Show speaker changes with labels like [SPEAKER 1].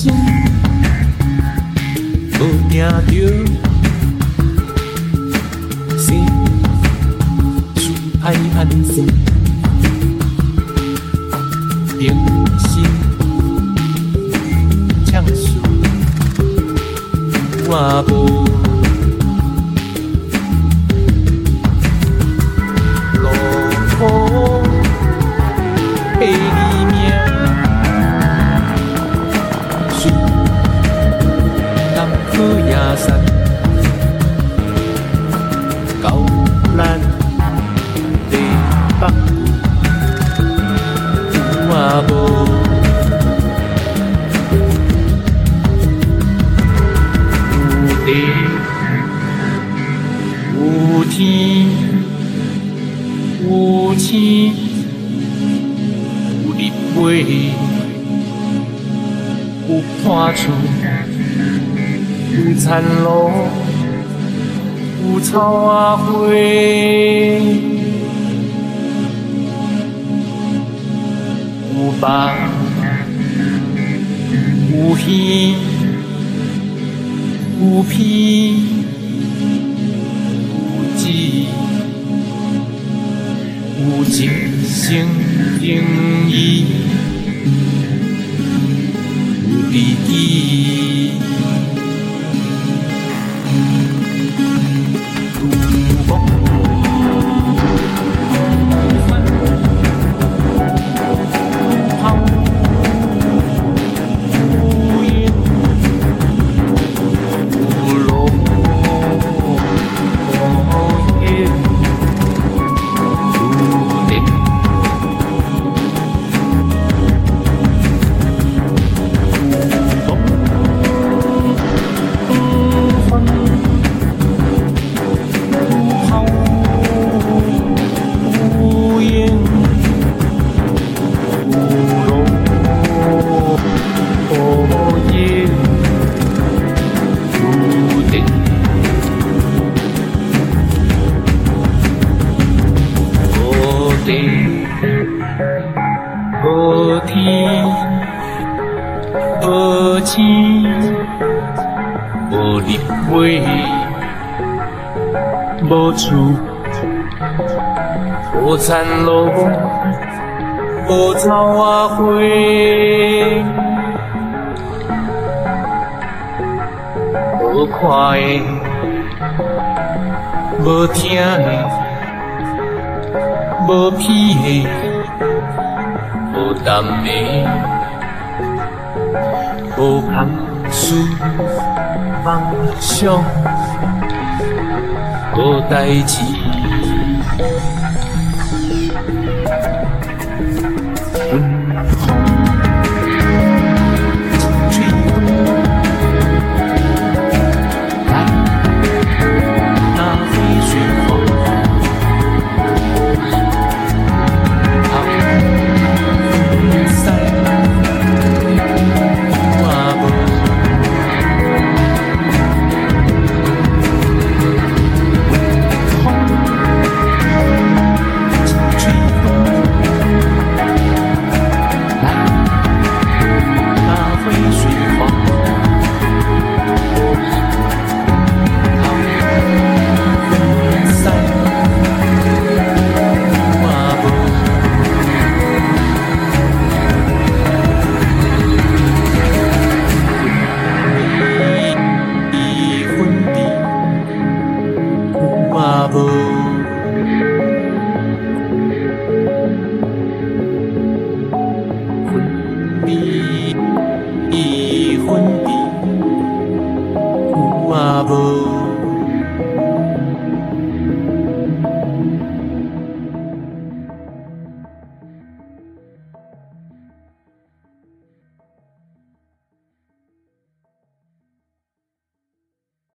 [SPEAKER 1] 心无旁着生相拥是否太自私生我无有地有天有星。有日月，有看厝，有田路，有草仔花，有梦，有耳，有鼻，有舌。有情生情义，无日月，无厝，无田路，无草仔花，无看的，无听的。无鼻的，无淡的，无空思梦想，无代志。已分离，有啊无？